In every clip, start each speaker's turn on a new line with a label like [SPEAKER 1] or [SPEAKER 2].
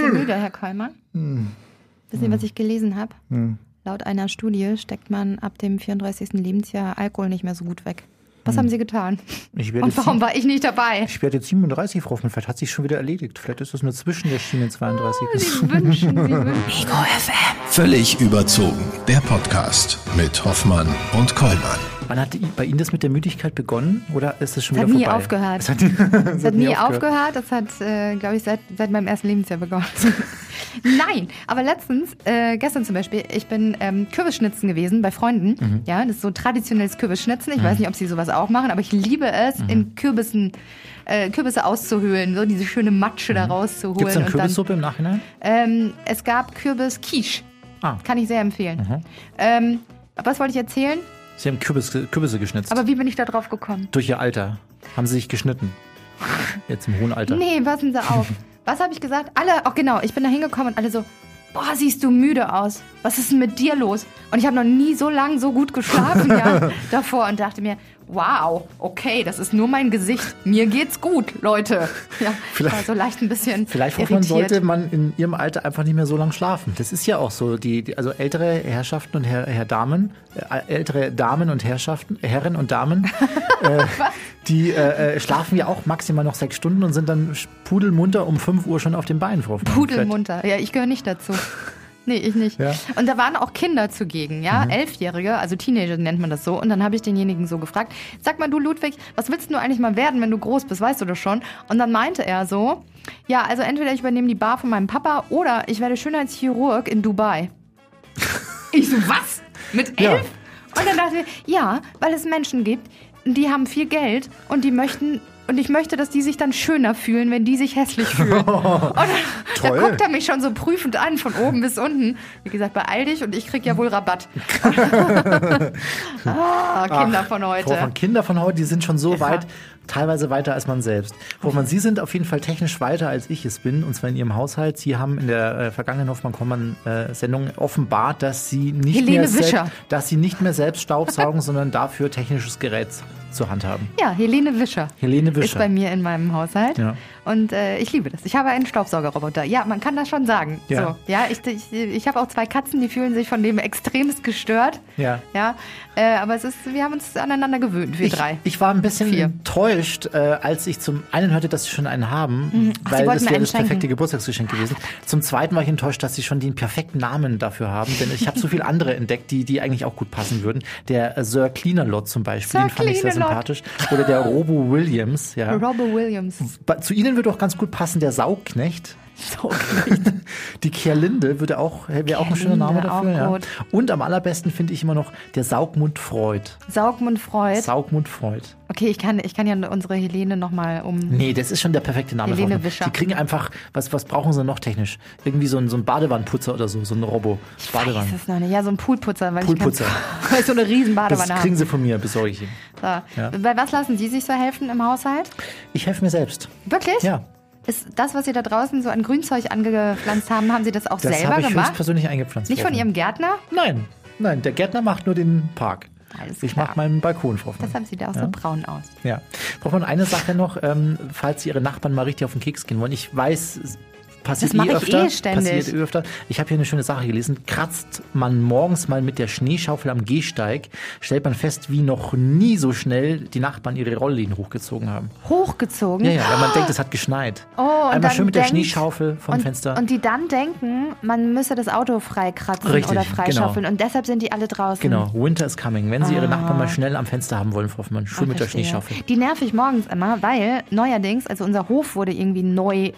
[SPEAKER 1] Sind Sie müde, Herr Kollmann? Wissen Sie, was ich gelesen habe? Laut einer Studie steckt man ab dem 34. Lebensjahr Alkohol nicht mehr so gut weg. Was haben Sie getan?
[SPEAKER 2] Ich werde
[SPEAKER 1] Und warum war ich nicht dabei?
[SPEAKER 2] Ich werde jetzt 37, Frau Hoffmann. Vielleicht hat sich schon wieder erledigt. Vielleicht ist das nur zwischen der Schiene 32.
[SPEAKER 1] Sie wünschen, Sie wünschen.
[SPEAKER 3] Völlig überzogen. Der Podcast mit Hoffmann und Kollmann.
[SPEAKER 2] Wann hat bei Ihnen das mit der Müdigkeit begonnen? Oder ist es schon
[SPEAKER 1] Es
[SPEAKER 2] wieder
[SPEAKER 1] hat nie
[SPEAKER 2] vorbei?
[SPEAKER 1] aufgehört.
[SPEAKER 2] Es hat,
[SPEAKER 1] Es hat nie aufgehört. Das hat, äh, glaube ich, seit, seit meinem ersten Lebensjahr begonnen. Nein, aber letztens, äh, gestern zum Beispiel, ich bin ähm, Kürbisschnitzen gewesen bei Freunden.
[SPEAKER 2] Mhm.
[SPEAKER 1] Ja, das ist so traditionelles Kürbisschnitzen. Ich weiß nicht, ob sie sowas auch machen, aber ich liebe es,
[SPEAKER 2] Mhm.
[SPEAKER 1] in Kürbissen äh, Kürbisse auszuhöhlen, so diese schöne Matsche da rauszuholen.
[SPEAKER 2] Gibt es dann Kürbissuppe im Nachhinein?
[SPEAKER 1] Ähm, es gab Kürbis-Quiche.
[SPEAKER 2] Ah.
[SPEAKER 1] Kann ich sehr empfehlen. Ähm, was wollte ich erzählen?
[SPEAKER 2] Sie haben Kürbis, Kürbisse geschnitzt.
[SPEAKER 1] Aber wie bin ich da drauf gekommen?
[SPEAKER 2] Durch Ihr Alter. Haben Sie sich geschnitten? Jetzt im hohen Alter.
[SPEAKER 1] Nee, passen Sie auf. Was habe ich gesagt? Alle, auch genau, ich bin da hingekommen und alle so, boah, siehst du müde aus. Was ist denn mit dir los? Und ich habe noch nie so lange so gut geschlafen ja, davor und dachte mir, wow, okay, das ist nur mein Gesicht. Mir geht's gut, Leute. Ja, ich war
[SPEAKER 2] Vielleicht-
[SPEAKER 1] so leicht ein bisschen
[SPEAKER 2] Vielleicht
[SPEAKER 1] irritiert.
[SPEAKER 2] sollte man in Ihrem Alter einfach nicht mehr so lange schlafen. Das ist ja auch so. Die, die, also ältere Herrschaften und Herr, Herr Damen, äh, ältere Damen und Herrschaften, Herren und Damen, äh, die äh, äh, schlafen ja auch maximal noch sechs Stunden und sind dann pudelmunter um 5 Uhr schon auf den Beinen.
[SPEAKER 1] Pudelmunter. Ja, ich gehöre nicht dazu. Nee, ich nicht.
[SPEAKER 2] Ja. Mhm.
[SPEAKER 1] Und da waren auch Kinder zugegen, ja, Elfjährige, also Teenager nennt man das so. Und dann habe ich denjenigen so gefragt, sag mal du Ludwig, was willst du eigentlich mal werden, wenn du groß bist, weißt du das schon? Und dann meinte er so, ja, also entweder ich übernehme die Bar von meinem Papa oder ich werde Schönheitschirurg in Dubai. ich so, was? Mit
[SPEAKER 2] Ja.
[SPEAKER 1] elf? Und dann dachte ich, ja, weil es Menschen gibt, die haben viel Geld und die möchten... Und ich möchte, dass die sich dann schöner fühlen, wenn die sich hässlich fühlen. Und da guckt er mich schon so prüfend an, von oben bis unten. Wie gesagt, beeil dich und ich krieg ja wohl Rabatt. ah, Kinder von
[SPEAKER 2] Frau
[SPEAKER 1] heute.
[SPEAKER 2] Hoffmann, Kinder von heute, die sind schon so
[SPEAKER 1] Ja.
[SPEAKER 2] weit, teilweise weiter als man selbst. Hoffmann, Sie sind auf jeden Fall technisch weiter, als ich es bin, und zwar in Ihrem Haushalt. Sie haben in der äh, vergangenen Hoffmann-Kommand-Sendung offenbart, dass Sie nicht
[SPEAKER 1] Helene
[SPEAKER 2] mehr
[SPEAKER 1] Wischer.
[SPEAKER 2] selbst, dass Sie nicht mehr selbst Staubsaugen, sondern dafür technisches Gerät zur Hand haben.
[SPEAKER 1] Ja, Helene Wischer.
[SPEAKER 2] Helene
[SPEAKER 1] Ist
[SPEAKER 2] Wischer.
[SPEAKER 1] bei mir in meinem Haushalt.
[SPEAKER 2] Ja.
[SPEAKER 1] Und äh, ich liebe das. Ich habe einen Staubsaugerroboter. Ja, man kann das schon sagen.
[SPEAKER 2] Ja.
[SPEAKER 1] So, ja ich ich, ich habe auch zwei Katzen, die fühlen sich von dem extremst gestört.
[SPEAKER 2] Ja.
[SPEAKER 1] Ja, äh, aber es ist, wir haben uns aneinander gewöhnt, wir
[SPEAKER 2] Ich,
[SPEAKER 1] drei.
[SPEAKER 2] ich war ein bisschen
[SPEAKER 1] Vier.
[SPEAKER 2] enttäuscht, äh, als ich zum einen hörte, dass sie schon einen haben,
[SPEAKER 1] Ach, Sie
[SPEAKER 2] weil das wäre das perfekte. Geburtstagsgeschenk gewesen. Zum zweiten war ich enttäuscht, dass sie schon den perfekten Namen dafür haben, denn ich habe so viele andere entdeckt, die, die eigentlich auch gut passen würden. Der äh, Sir Cleanerlot zum Beispiel,
[SPEAKER 1] Sir
[SPEAKER 2] den fand ich sehr. Sympathisch. Oder der Robo Williams, ja.
[SPEAKER 1] Robert Williams.
[SPEAKER 2] Zu Ihnen würde auch ganz gut passen der Saugknecht. Die Kerlinde würde auch, wäre auch ein schöner Name dafür. Ja. Und am allerbesten finde ich immer noch der Saugmund Freud.
[SPEAKER 1] Saugmund Freud.
[SPEAKER 2] Saugmund Freud.
[SPEAKER 1] Okay, ich kann, ich kann ja unsere Helene nochmal um.
[SPEAKER 2] Nee, das ist schon der perfekte Name.
[SPEAKER 1] Helene. Wischer.
[SPEAKER 2] Die kriegen einfach, was, was brauchen sie noch technisch? Irgendwie so ein, so ein Badewannenputzer oder so, so ein Robo.
[SPEAKER 1] Weiß
[SPEAKER 2] Badewanne.
[SPEAKER 1] es noch nicht. Ja, so ein Poolputzer, weil
[SPEAKER 2] Poolputzer.
[SPEAKER 1] ich weil ich so eine riesen
[SPEAKER 2] Das
[SPEAKER 1] Badewanne
[SPEAKER 2] kriegen
[SPEAKER 1] habe.
[SPEAKER 2] sie von mir, besorge ich ihnen.
[SPEAKER 1] So.
[SPEAKER 2] Ja.
[SPEAKER 1] Bei was lassen Sie sich so helfen im Haushalt?
[SPEAKER 2] Ich helfe mir selbst.
[SPEAKER 1] Wirklich?
[SPEAKER 2] Ja.
[SPEAKER 1] Ist das, was Sie da draußen so an Grünzeug angepflanzt haben, haben Sie das auch
[SPEAKER 2] Das
[SPEAKER 1] selber
[SPEAKER 2] habe ich
[SPEAKER 1] gemacht?
[SPEAKER 2] höchstpersönlich eingepflanzt.
[SPEAKER 1] Nicht
[SPEAKER 2] Frau
[SPEAKER 1] von Ihrem Gärtner?
[SPEAKER 2] Nein, nein, der Gärtner macht nur den Park.
[SPEAKER 1] Alles
[SPEAKER 2] ich mache meinen Balkon, Hoffmann.
[SPEAKER 1] Deshalb sieht er auch
[SPEAKER 2] Ja.
[SPEAKER 1] so braun aus.
[SPEAKER 2] Ja. Frau Hoffmann, eine Sache noch, ähm, falls Ihre Nachbarn mal richtig auf den Keks gehen wollen. Ich weiß, passiert
[SPEAKER 1] Das
[SPEAKER 2] eh
[SPEAKER 1] ich
[SPEAKER 2] öfter.
[SPEAKER 1] eh ständig.
[SPEAKER 2] Passiert eh öfter. Ich habe hier eine schöne Sache gelesen. Kratzt man morgens mal mit der Schneeschaufel am Gehsteig, stellt man fest, wie noch nie so schnell die Nachbarn ihre Rollläden hochgezogen haben.
[SPEAKER 1] Hochgezogen.
[SPEAKER 2] Ja, ja, weil man denkt, es hat geschneit.
[SPEAKER 1] Oh,
[SPEAKER 2] Einmal schön mit der
[SPEAKER 1] denkt-
[SPEAKER 2] Schneeschaufel vom
[SPEAKER 1] und,
[SPEAKER 2] Fenster.
[SPEAKER 1] Und die dann denken, man müsse das Auto freikratzen
[SPEAKER 2] Richtig,
[SPEAKER 1] oder freischaufeln. Und deshalb sind die alle draußen.
[SPEAKER 2] Genau, Winter is coming. Wenn Sie Ihre Nachbarn mal schnell am Fenster haben wollen, Frau Hoffmann, schön
[SPEAKER 1] Ah,
[SPEAKER 2] mit der
[SPEAKER 1] verstehe.
[SPEAKER 2] Schneeschaufel.
[SPEAKER 1] Die nerv ich morgens immer, weil neuerdings, also unser Hof wurde irgendwie neu,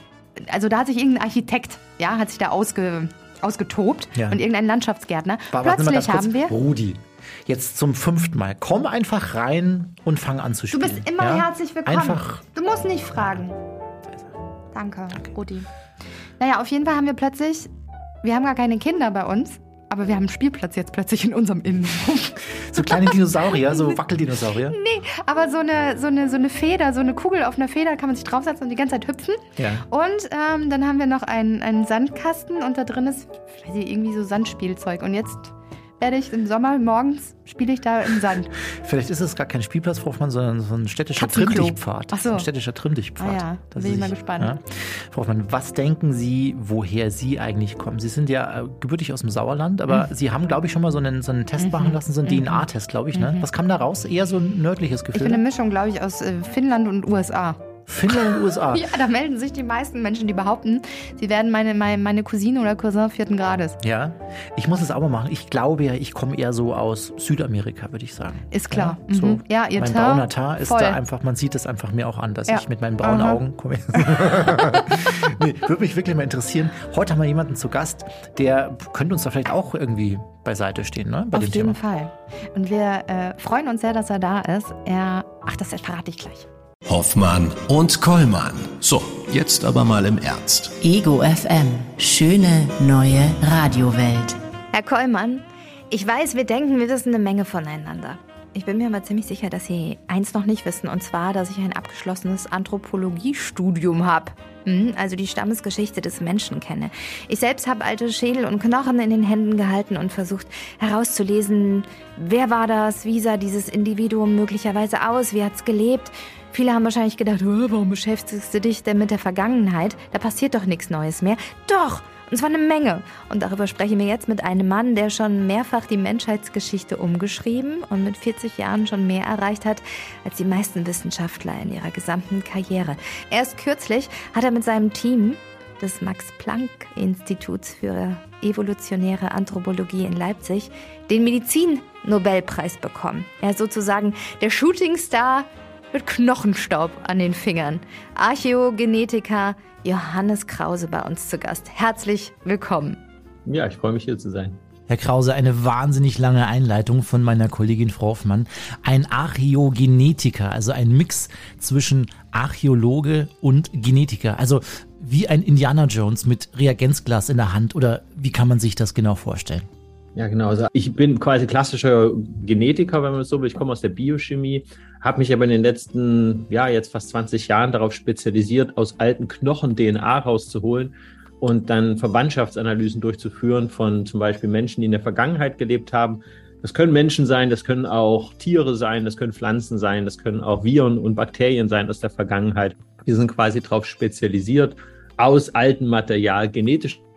[SPEAKER 1] also da hat sich irgendein Architekt, ja, hat sich da ausge, ausgetobt
[SPEAKER 2] Ja.
[SPEAKER 1] und irgendein Landschaftsgärtner.
[SPEAKER 2] Wa- warten Sie mal
[SPEAKER 1] Plötzlich haben wir.
[SPEAKER 2] Rudi, jetzt zum fünften Mal. Komm einfach rein und fang an zu
[SPEAKER 1] Du
[SPEAKER 2] spielen.
[SPEAKER 1] bist immer
[SPEAKER 2] ja?
[SPEAKER 1] herzlich willkommen.
[SPEAKER 2] Einfach.
[SPEAKER 1] Du musst nicht fragen. Danke, Rudi. Naja, auf jeden Fall haben wir plötzlich, wir haben gar keine Kinder bei uns, aber wir haben einen Spielplatz jetzt plötzlich in unserem Innenhof.
[SPEAKER 2] So kleine Dinosaurier, so Wackeldinosaurier.
[SPEAKER 1] Nee, aber so eine, so, eine, so eine Feder, so eine Kugel auf einer Feder kann man sich draufsetzen und die ganze Zeit hüpfen.
[SPEAKER 2] Ja.
[SPEAKER 1] Und ähm, dann haben wir noch einen, einen Sandkasten und da drin ist weiß ich, irgendwie so Sandspielzeug. Und jetzt werde ich im Sommer morgens spiele ich da im Sand.
[SPEAKER 2] Vielleicht ist es gar kein Spielplatz, Frau Hoffmann, sondern so ein städtischer. Trimmdichtpfad.
[SPEAKER 1] Ach so.
[SPEAKER 2] Ein städtischer Trimmdichtpfad.
[SPEAKER 1] Ah ja,
[SPEAKER 2] Da
[SPEAKER 1] bin ich mal gespannt.
[SPEAKER 2] Frau Hoffmann, was denken Sie, woher Sie eigentlich kommen? Sie sind ja äh, gebürtig aus dem Sauerland, aber
[SPEAKER 1] Mhm.
[SPEAKER 2] Sie haben, glaube ich, schon mal so einen, so einen Test machen lassen, so einen DNA-Test, glaube ich. Ne? Was kam da raus? Eher so ein nördliches
[SPEAKER 1] Mhm. Ich
[SPEAKER 2] Gefühl?
[SPEAKER 1] bin eine Mischung, glaube ich, aus äh, Finnland und USA.
[SPEAKER 2] Finnland und USA.
[SPEAKER 1] Ja, da melden sich die meisten Menschen, die behaupten, sie werden meine, meine, meine Cousine oder Cousin vierten Grades.
[SPEAKER 2] Ja, ich muss es aber machen. Ich glaube ja, ich komme eher so aus Südamerika, würde ich sagen.
[SPEAKER 1] Ist klar.
[SPEAKER 2] Ja, so.
[SPEAKER 1] Mhm. Ja, ihr
[SPEAKER 2] mein brauner Tar ist
[SPEAKER 1] voll.
[SPEAKER 2] da einfach, man sieht es einfach mir auch an, dass
[SPEAKER 1] Ja.
[SPEAKER 2] ich mit meinen braunen
[SPEAKER 1] Aha.
[SPEAKER 2] Augen komme. nee, würde mich wirklich mal interessieren. Heute haben wir jemanden zu Gast, der könnte uns da vielleicht auch irgendwie beiseite stehen, ne? Bei
[SPEAKER 1] Auf
[SPEAKER 2] dem
[SPEAKER 1] jeden
[SPEAKER 2] Thema.
[SPEAKER 1] Fall. Und wir äh, freuen uns sehr, dass er da ist. Er, ach, das verrate ich gleich.
[SPEAKER 3] Hoffmann und Kollmann. So, jetzt aber mal im Ernst.
[SPEAKER 4] Ego FM. Schöne neue Radiowelt.
[SPEAKER 1] Herr Kollmann, ich weiß, wir denken, wir wissen eine Menge voneinander. Ich bin mir aber ziemlich sicher, dass Sie eins noch nicht wissen, und zwar, dass ich ein abgeschlossenes Anthropologiestudium habe. Hm, Also die Stammesgeschichte des Menschen kenne. Ich selbst habe alte Schädel und Knochen in den Händen gehalten und versucht herauszulesen, wer war das, wie sah dieses Individuum möglicherweise aus, wie hat's gelebt. Viele haben wahrscheinlich gedacht, "Oh, warum beschäftigst du dich denn mit der Vergangenheit? Da passiert doch nichts Neues mehr. Doch, und zwar eine Menge. Und darüber sprechen wir jetzt mit einem Mann, der schon mehrfach die Menschheitsgeschichte umgeschrieben und mit 40 Jahren schon mehr erreicht hat als die meisten Wissenschaftler in ihrer gesamten Karriere. Erst kürzlich hat er mit seinem Team des Max-Planck-Instituts für evolutionäre Anthropologie in Leipzig den Medizin-Nobelpreis bekommen. Er ist sozusagen der Shootingstar mit Knochenstaub an den Fingern. Archäogenetiker Johannes Krause bei uns zu Gast. Herzlich willkommen.
[SPEAKER 5] Ja, ich freue mich hier zu sein.
[SPEAKER 2] Herr Krause, eine wahnsinnig lange Einleitung von meiner Kollegin Frau Hoffmann. Ein Archäogenetiker, also ein Mix zwischen Archäologe und Genetiker. Also wie ein Indiana Jones mit Reagenzglas in der Hand oder wie kann man sich das genau vorstellen?
[SPEAKER 5] Ja, genau. Also ich bin quasi klassischer Genetiker, wenn man es so will. Ich komme aus der Biochemie, habe mich aber in den letzten, ja, jetzt fast 20 Jahren darauf spezialisiert, aus alten Knochen DNA rauszuholen und dann Verwandtschaftsanalysen durchzuführen von zum Beispiel Menschen, die in der Vergangenheit gelebt haben. Das können Menschen sein, das können auch Tiere sein, das können Pflanzen sein, das können auch Viren und Bakterien sein aus der Vergangenheit. Wir sind quasi darauf spezialisiert, aus altem Material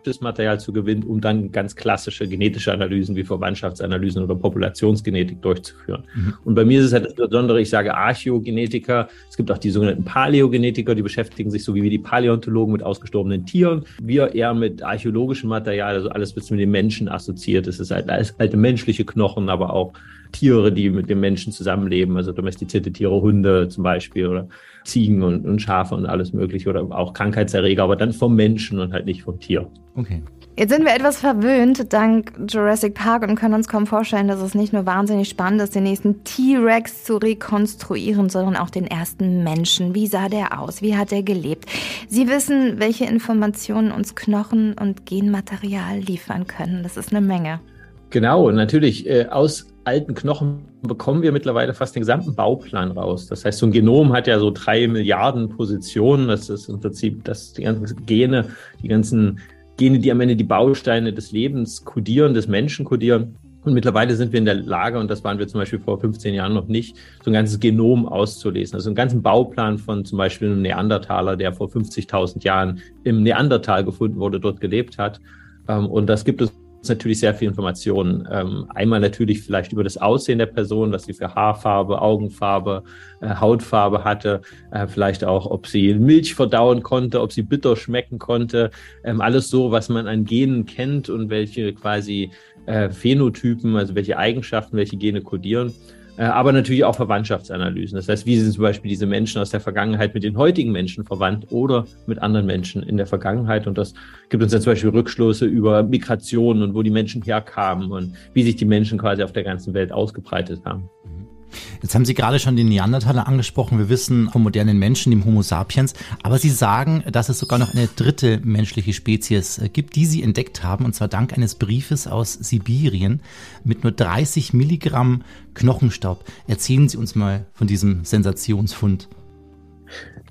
[SPEAKER 5] genetisches Material zu gewinnen, um dann ganz klassische genetische Analysen wie Verwandtschaftsanalysen oder Populationsgenetik durchzuführen. Und bei mir ist es halt das Besondere, ich sage Archäogenetiker. Es gibt auch die sogenannten Paläogenetiker, die beschäftigen sich so wie die Paläontologen mit ausgestorbenen Tieren. Wir eher mit archäologischem Material, also alles, was mit dem Menschen assoziiert ist. Es ist halt alte menschliche Knochen, aber auch Tiere, die mit dem Menschen zusammenleben, also domestizierte Tiere, Hunde zum Beispiel oder Ziegen und, und Schafe und alles mögliche oder auch Krankheitserreger, aber dann vom Menschen und halt nicht vom Tier.
[SPEAKER 2] Okay.
[SPEAKER 1] Jetzt sind wir etwas verwöhnt dank Jurassic Park und können uns kaum vorstellen, dass es nicht nur wahnsinnig spannend ist, den nächsten T-Rex zu rekonstruieren, sondern auch den ersten Menschen. Wie sah der aus? Wie hat er gelebt? Sie wissen, welche Informationen uns Knochen und Genmaterial liefern können. Das ist eine Menge.
[SPEAKER 5] Genau, und natürlich äh, aus alten Knochen bekommen wir mittlerweile fast den gesamten Bauplan raus. Das heißt, so ein Genom hat ja so drei Milliarden Positionen. Das ist im Prinzip, dass die ganzen Gene, die ganzen Gene, die am Ende die Bausteine des Lebens kodieren, des Menschen kodieren. Und mittlerweile sind wir in der Lage, und das waren wir zum Beispiel vor 15 Jahren noch nicht, so ein ganzes Genom auszulesen. Also einen ganzen Bauplan von zum Beispiel einem Neandertaler, der vor 50.000 Jahren im Neandertal gefunden wurde, dort gelebt hat. Ähm, Und das gibt es natürlich sehr viel Informationen. Ähm, einmal natürlich vielleicht über das Aussehen der Person, was sie für Haarfarbe, Augenfarbe, äh, Hautfarbe hatte, äh, vielleicht auch, ob sie Milch verdauen konnte, ob sie bitter schmecken konnte. Ähm, alles so, was man an Genen kennt und welche quasi äh, Phänotypen, also welche Eigenschaften, welche Gene kodieren. Äh, aber natürlich auch Verwandtschaftsanalysen. Das heißt, wie sind zum Beispiel diese Menschen aus der Vergangenheit mit den heutigen Menschen verwandt oder mit anderen Menschen in der Vergangenheit? Und das gibt uns dann zum Beispiel Rückschlüsse über Migration und wo die Menschen herkamen und wie sich die Menschen quasi auf der ganzen Welt ausgebreitet haben.
[SPEAKER 2] Jetzt haben Sie gerade schon den Neandertaler angesprochen. Wir wissen vom modernen Menschen, dem Homo sapiens. Aber Sie sagen, dass es sogar noch eine dritte menschliche Spezies äh, gibt, die Sie entdeckt haben. Und zwar dank eines Briefes aus Sibirien mit nur 30 Milligramm Knochenstaub. Erzählen Sie uns mal von diesem Sensationsfund.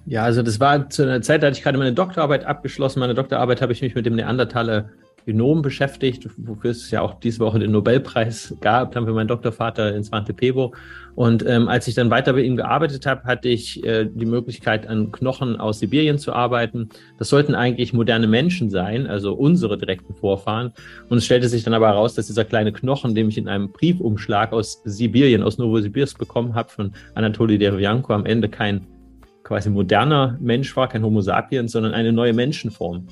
[SPEAKER 5] Ja, also das war zu einer Zeit, da hatte ich gerade meine Doktorarbeit abgeschlossen. Meine Doktorarbeit habe ich mich mit dem Neandertaler Genom beschäftigt, wofür es ja auch diese Woche den Nobelpreis gab, dann für meinen Doktorvater in Svante Pebo. Und ähm, als ich dann weiter bei ihm gearbeitet habe, hatte ich äh, die Möglichkeit, an Knochen aus Sibirien zu arbeiten. Das sollten eigentlich moderne Menschen sein, also unsere direkten Vorfahren. Und es stellte sich dann aber heraus, dass dieser kleine Knochen, den ich in einem Briefumschlag aus Sibirien, aus Novosibirsk bekommen habe, von Anatoly Derevyanko, am Ende kein quasi moderner Mensch war, kein Homo sapiens, sondern eine neue Menschenform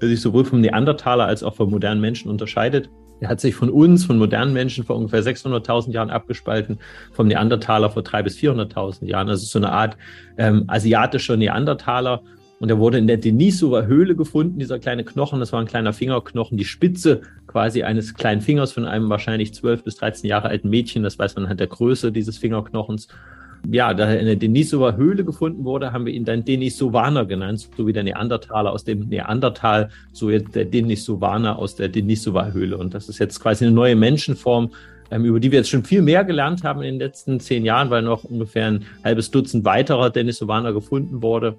[SPEAKER 5] der sich sowohl vom Neandertaler als auch vom modernen Menschen unterscheidet. Er hat sich von uns, von modernen Menschen vor ungefähr 600.000 Jahren abgespalten, vom Neandertaler vor 300.000 bis 400.000 Jahren. Also so eine Art ähm, asiatischer Neandertaler. Und er wurde in der Denisova Höhle gefunden, dieser kleine Knochen. Das war ein kleiner Fingerknochen, die Spitze quasi eines kleinen Fingers von einem wahrscheinlich 12 bis 13 Jahre alten Mädchen. Das weiß man anhand der Größe dieses Fingerknochens ja, da er in der Denisower Höhle gefunden wurde, haben wir ihn dann Denisovaner genannt, so wie der Neandertaler aus dem Neandertal, so jetzt der Denisovaner aus der Denisower Höhle. Und das ist jetzt quasi eine neue Menschenform, ähm, über die wir jetzt schon viel mehr gelernt haben in den letzten zehn Jahren, weil noch ungefähr ein halbes Dutzend weiterer Denisovaner gefunden wurde.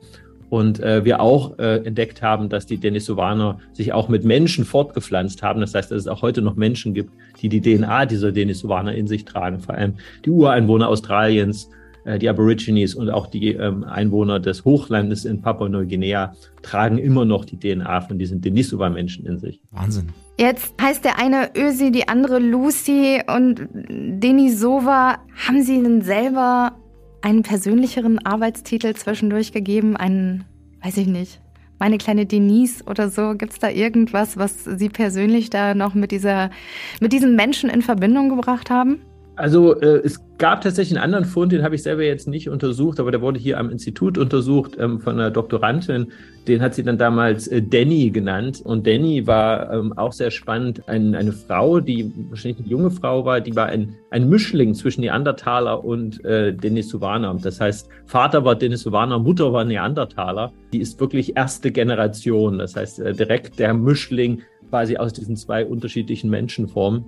[SPEAKER 5] Und äh, wir auch äh, entdeckt haben, dass die Denisovaner sich auch mit Menschen fortgepflanzt haben. Das heißt, dass es auch heute noch Menschen gibt, die die DNA dieser Denisovaner in sich tragen. Vor allem die Ureinwohner Australiens, die Aborigines und auch die ähm, Einwohner des Hochlandes in Papua-Neuguinea tragen immer noch die DNA von diesen Denisova-Menschen in sich.
[SPEAKER 2] Wahnsinn.
[SPEAKER 1] Jetzt heißt der eine Ösi, die andere Lucy und Denisova. Haben Sie denn selber einen persönlicheren Arbeitstitel zwischendurch gegeben? Einen, weiß ich nicht, meine kleine Denise oder so. Gibt es da irgendwas, was Sie persönlich da noch mit dieser, mit diesen Menschen in Verbindung gebracht haben?
[SPEAKER 5] Also äh, es gab tatsächlich einen anderen Fund, den habe ich selber jetzt nicht untersucht, aber der wurde hier am Institut untersucht ähm, von einer Doktorandin. Den hat sie dann damals äh, Danny genannt. Und Danny war ähm, auch sehr spannend. Ein, eine Frau, die wahrscheinlich eine junge Frau war, die war ein, ein Mischling zwischen Neandertaler und äh, Denisovaner. Das heißt, Vater war Denisovaner, Mutter war Neandertaler. Die ist wirklich erste Generation. Das heißt, äh, direkt der Mischling quasi aus diesen zwei unterschiedlichen Menschenformen.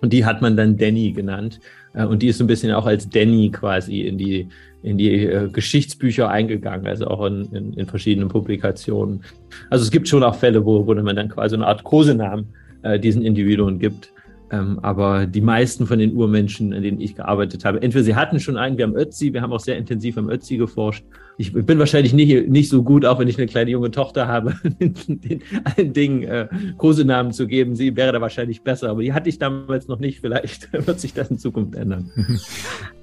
[SPEAKER 5] Und die hat man dann Danny genannt. Äh, und die ist so ein bisschen auch als Danny quasi in die, in die äh, Geschichtsbücher eingegangen, also auch in, in, in, verschiedenen Publikationen. Also es gibt schon auch Fälle, wo, wo man dann quasi eine Art Kosenamen äh, diesen Individuen gibt. Ähm, aber die meisten von den Urmenschen, an denen ich gearbeitet habe, entweder sie hatten schon einen, wir haben Ötzi, wir haben auch sehr intensiv am Ötzi geforscht. Ich bin wahrscheinlich nicht, nicht so gut, auch wenn ich eine kleine junge Tochter habe, den, allen Dingen äh, Kosenamen zu geben. Sie wäre da wahrscheinlich besser, aber die hatte ich damals noch nicht. Vielleicht wird sich das in Zukunft ändern.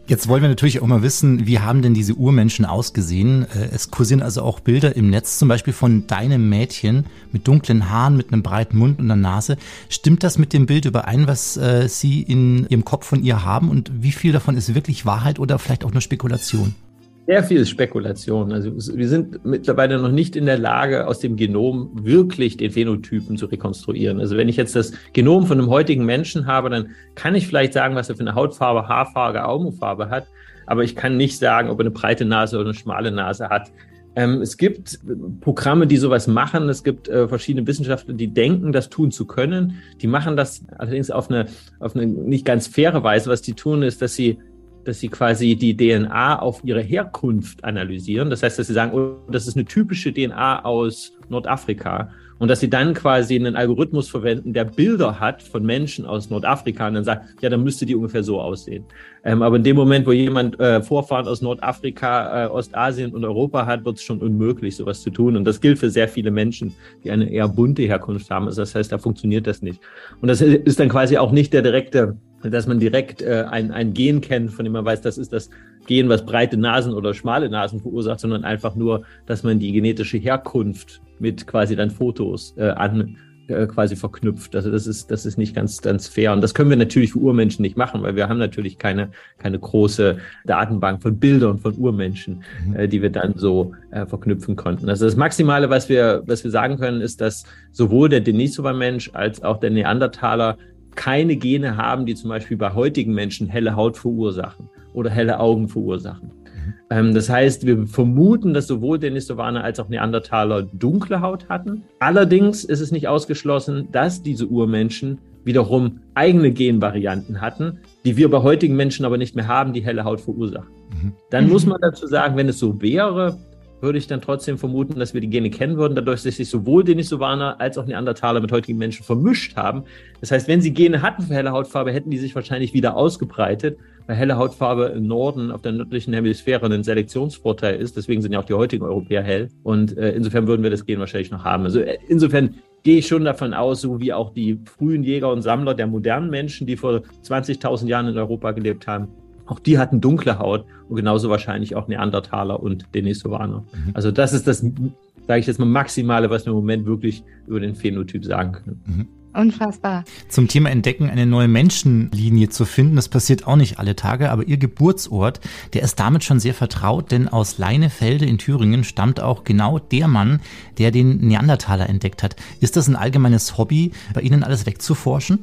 [SPEAKER 2] Jetzt wollen wir natürlich auch mal wissen, wie haben denn diese Urmenschen ausgesehen? Äh, es kursieren also auch Bilder im Netz, zum Beispiel von deinem Mädchen mit dunklen Haaren, mit einem breiten Mund und einer Nase. Stimmt das mit dem Bild überein, was äh, Sie in Ihrem Kopf von ihr haben? Und wie viel davon ist wirklich Wahrheit oder vielleicht auch nur Spekulation?
[SPEAKER 5] Sehr viel Spekulation. Also wir sind mittlerweile noch nicht in der Lage, aus dem Genom wirklich den Phänotypen zu rekonstruieren. Also wenn ich jetzt das Genom von einem heutigen Menschen habe, dann kann ich vielleicht sagen, was er für eine Hautfarbe, Haarfarbe, Augenfarbe hat. Aber ich kann nicht sagen, ob er eine breite Nase oder eine schmale Nase hat. Ähm, es gibt Programme, die sowas machen. Es gibt äh, verschiedene Wissenschaftler, die denken, das tun zu können. Die machen das allerdings auf eine, auf eine nicht ganz faire Weise. Was die tun, ist, dass sie dass sie quasi die DNA auf ihre Herkunft analysieren. Das heißt, dass sie sagen, oh, das ist eine typische DNA aus Nordafrika. Und dass sie dann quasi einen Algorithmus verwenden, der Bilder hat von Menschen aus Nordafrika und dann sagt, ja, dann müsste die ungefähr so aussehen. Ähm, aber in dem Moment, wo jemand äh, Vorfahren aus Nordafrika, äh, Ostasien und Europa hat, wird es schon unmöglich, sowas zu tun. Und das gilt für sehr viele Menschen, die eine eher bunte Herkunft haben. Also das heißt, da funktioniert das nicht. Und das ist dann quasi auch nicht der direkte dass man direkt äh, ein, ein Gen kennt, von dem man weiß, das ist das Gen, was breite Nasen oder schmale Nasen verursacht, sondern einfach nur, dass man die genetische Herkunft mit quasi dann Fotos äh, an äh, quasi verknüpft. Also das ist, das ist nicht ganz, ganz fair. Und das können wir natürlich für Urmenschen nicht machen, weil wir haben natürlich keine, keine große Datenbank von Bildern von Urmenschen, mhm. äh, die wir dann so äh, verknüpfen konnten. Also das Maximale, was wir, was wir sagen können, ist, dass sowohl der Denisova-Mensch als auch der Neandertaler keine Gene haben, die zum Beispiel bei heutigen Menschen helle Haut verursachen oder helle Augen verursachen. Mhm. Ähm, das heißt, wir vermuten, dass sowohl Denisovaner als auch Neandertaler dunkle Haut hatten. Allerdings ist es nicht ausgeschlossen, dass diese Urmenschen wiederum eigene Genvarianten hatten, die wir bei heutigen Menschen aber nicht mehr haben, die helle Haut verursachen. Mhm. Dann muss man dazu sagen, wenn es so wäre, würde ich dann trotzdem vermuten, dass wir die Gene kennen würden, dadurch, dass sich sowohl Denisovaner als auch Neandertaler mit heutigen Menschen vermischt haben. Das heißt, wenn sie Gene hatten für helle Hautfarbe, hätten die sich wahrscheinlich wieder ausgebreitet, weil helle Hautfarbe im Norden auf der nördlichen Hemisphäre ein Selektionsvorteil ist. Deswegen sind ja auch die heutigen Europäer hell. Und äh, insofern würden wir das Gen wahrscheinlich noch haben. Also äh, insofern gehe ich schon davon aus, so wie auch die frühen Jäger und Sammler der modernen Menschen, die vor 20.000 Jahren in Europa gelebt haben, auch die hatten dunkle Haut und genauso wahrscheinlich auch Neandertaler und Denisovaner. Mhm. Also das ist das, sage ich jetzt mal, Maximale, was wir im Moment wirklich über den Phänotyp sagen können.
[SPEAKER 1] Mhm. Unfassbar.
[SPEAKER 2] Zum Thema Entdecken eine neue Menschenlinie zu finden, das passiert auch nicht alle Tage, aber ihr Geburtsort, der ist damit schon sehr vertraut, denn aus Leinefelde in Thüringen stammt auch genau der Mann, der den Neandertaler entdeckt hat. Ist das ein allgemeines Hobby, bei Ihnen alles wegzuforschen?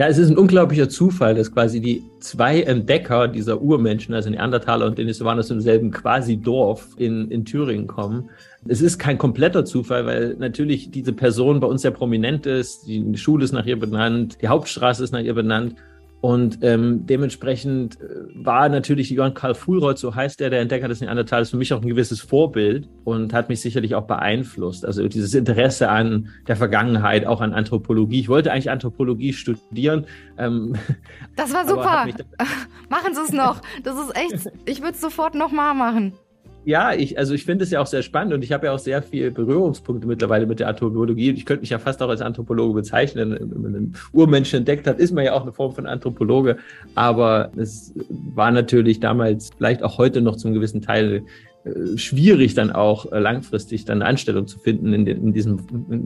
[SPEAKER 5] Ja, es ist ein unglaublicher Zufall, dass quasi die zwei Entdecker dieser Urmenschen, also Neandertaler und Denisovaner, aus demselben quasi Dorf in, in Thüringen kommen. Es ist kein kompletter Zufall, weil natürlich diese Person bei uns sehr prominent ist. Die Schule ist nach ihr benannt, die Hauptstraße ist nach ihr benannt. Und ähm, dementsprechend äh, war natürlich Johann Karl Fulroth, so heißt er, der Entdecker des Neandertals, für mich auch ein gewisses Vorbild und hat mich sicherlich auch beeinflusst. Also dieses Interesse an der Vergangenheit, auch an Anthropologie. Ich wollte eigentlich Anthropologie studieren.
[SPEAKER 1] Ähm, das war super. Machen Sie es noch. Das ist echt, ich würde es sofort nochmal machen.
[SPEAKER 5] Ja, ich, also ich finde es ja auch sehr spannend und ich habe ja auch sehr viele Berührungspunkte mittlerweile mit der Anthropologie. Ich könnte mich ja fast auch als Anthropologe bezeichnen. Wenn man einen Urmenschen entdeckt hat, ist man ja auch eine Form von Anthropologe. Aber es war natürlich damals, vielleicht auch heute noch zum gewissen Teil, äh, schwierig dann auch äh, langfristig dann eine Anstellung zu finden in, in diesem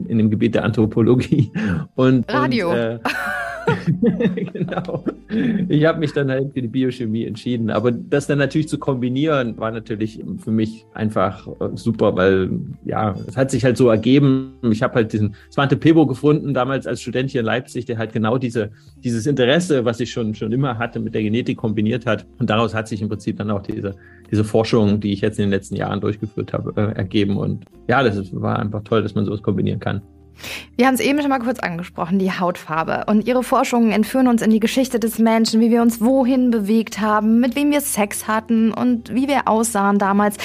[SPEAKER 5] in dem Gebiet der Anthropologie
[SPEAKER 1] und Radio und,
[SPEAKER 5] äh, genau. Ich habe mich dann halt für die Biochemie entschieden. Aber das dann natürlich zu kombinieren, war natürlich für mich einfach äh, super, weil ja, es hat sich halt so ergeben. Ich habe halt diesen Svante Pebo gefunden, damals als Student hier in Leipzig, der halt genau diese, dieses Interesse, was ich schon, schon immer hatte, mit der Genetik kombiniert hat. Und daraus hat sich im Prinzip dann auch diese, diese Forschung, die ich jetzt in den letzten Jahren durchgeführt habe, äh, ergeben. Und ja, das war einfach toll, dass man sowas kombinieren kann.
[SPEAKER 1] Wir haben es eben schon mal kurz angesprochen, die Hautfarbe. Und Ihre Forschungen entführen uns in die Geschichte des Menschen, wie wir uns wohin bewegt haben, mit wem wir Sex hatten und wie wir aussahen damals.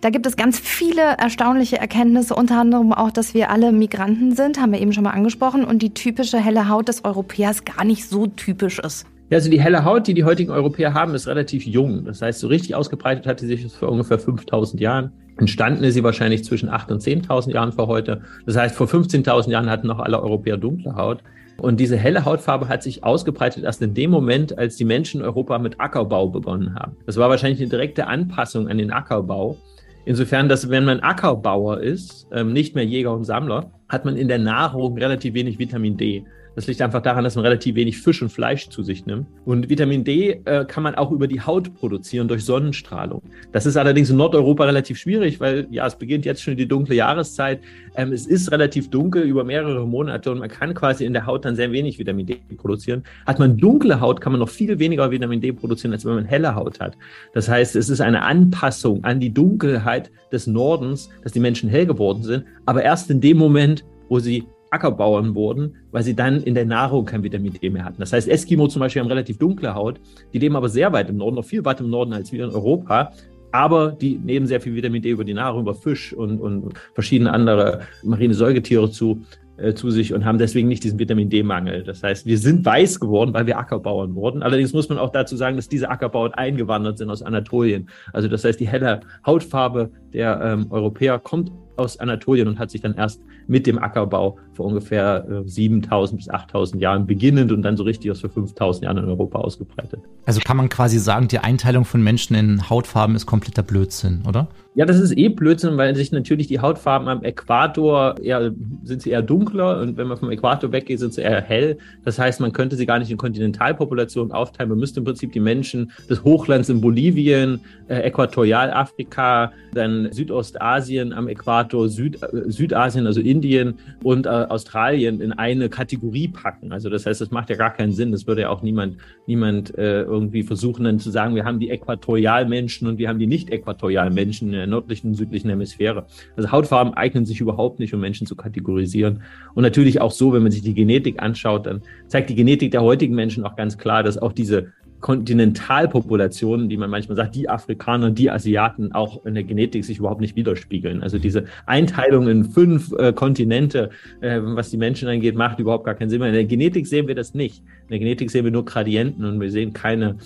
[SPEAKER 1] Da gibt es ganz viele erstaunliche Erkenntnisse, unter anderem auch, dass wir alle Migranten sind, haben wir eben schon mal angesprochen, und die typische helle Haut des Europäers gar nicht so typisch ist.
[SPEAKER 5] Ja, also die helle Haut, die die heutigen Europäer haben, ist relativ jung. Das heißt, so richtig ausgebreitet hat sie sich vor ungefähr 5000 Jahren. Entstanden ist sie wahrscheinlich zwischen 8.000 und 10.000 Jahren vor heute. Das heißt, vor 15.000 Jahren hatten noch alle Europäer dunkle Haut. Und diese helle Hautfarbe hat sich ausgebreitet erst in dem Moment, als die Menschen in Europa mit Ackerbau begonnen haben. Das war wahrscheinlich eine direkte Anpassung an den Ackerbau. Insofern, dass wenn man Ackerbauer ist, ähm, nicht mehr Jäger und Sammler, hat man in der Nahrung relativ wenig Vitamin D. Das liegt einfach daran, dass man relativ wenig Fisch und Fleisch zu sich nimmt. Und Vitamin D äh, kann man auch über die Haut produzieren durch Sonnenstrahlung. Das ist allerdings in Nordeuropa relativ schwierig, weil ja, es beginnt jetzt schon die dunkle Jahreszeit. Ähm, es ist relativ dunkel über mehrere Monate und man kann quasi in der Haut dann sehr wenig Vitamin D produzieren. Hat man dunkle Haut, kann man noch viel weniger Vitamin D produzieren, als wenn man helle Haut hat. Das heißt, es ist eine Anpassung an die Dunkelheit des Nordens, dass die Menschen hell geworden sind, aber erst in dem Moment, wo sie Ackerbauern wurden, weil sie dann in der Nahrung kein Vitamin D mehr hatten. Das heißt, Eskimo zum Beispiel haben relativ dunkle Haut, die leben aber sehr weit im Norden, noch viel weiter im Norden als wir in Europa. Aber die nehmen sehr viel Vitamin D über die Nahrung, über Fisch und, und verschiedene andere marine Säugetiere zu, äh, zu sich und haben deswegen nicht diesen Vitamin D-Mangel. Das heißt, wir sind weiß geworden, weil wir Ackerbauern wurden. Allerdings muss man auch dazu sagen, dass diese Ackerbauern eingewandert sind aus Anatolien. Also das heißt, die helle Hautfarbe der ähm, Europäer kommt aus Anatolien und hat sich dann erst mit dem Ackerbau vor ungefähr äh, 7000 bis 8000 Jahren beginnend und dann so richtig aus für 5000 Jahren in Europa ausgebreitet.
[SPEAKER 2] Also kann man quasi sagen, die Einteilung von Menschen in Hautfarben ist kompletter Blödsinn, oder?
[SPEAKER 5] Ja, das ist eh Blödsinn, weil sich natürlich die Hautfarben am Äquator eher, sind sie eher dunkler und wenn man vom Äquator weggeht, sind sie eher hell. Das heißt, man könnte sie gar nicht in Kontinentalpopulationen aufteilen. Man müsste im Prinzip die Menschen des Hochlands in Bolivien, äh, Äquatorialafrika, dann Südostasien am Äquator, Süd, äh, Südasien, also Indien und äh, Australien in eine Kategorie packen. Also das heißt, das macht ja gar keinen Sinn. Das würde ja auch niemand, niemand äh, irgendwie versuchen, dann zu sagen, wir haben die Äquatorialmenschen und wir haben die nicht-Äquatorialmenschen der nördlichen und südlichen Hemisphäre. Also Hautfarben eignen sich überhaupt nicht, um Menschen zu kategorisieren. Und natürlich auch so, wenn man sich die Genetik anschaut, dann zeigt die Genetik der heutigen Menschen auch ganz klar, dass auch diese Kontinentalpopulationen, die man manchmal sagt, die Afrikaner, die Asiaten auch in der Genetik sich überhaupt nicht widerspiegeln. Also diese Einteilung in fünf äh, Kontinente, äh, was die Menschen angeht, macht überhaupt gar keinen Sinn mehr. In der Genetik sehen wir das nicht. In der Genetik sehen wir nur Gradienten und wir sehen keine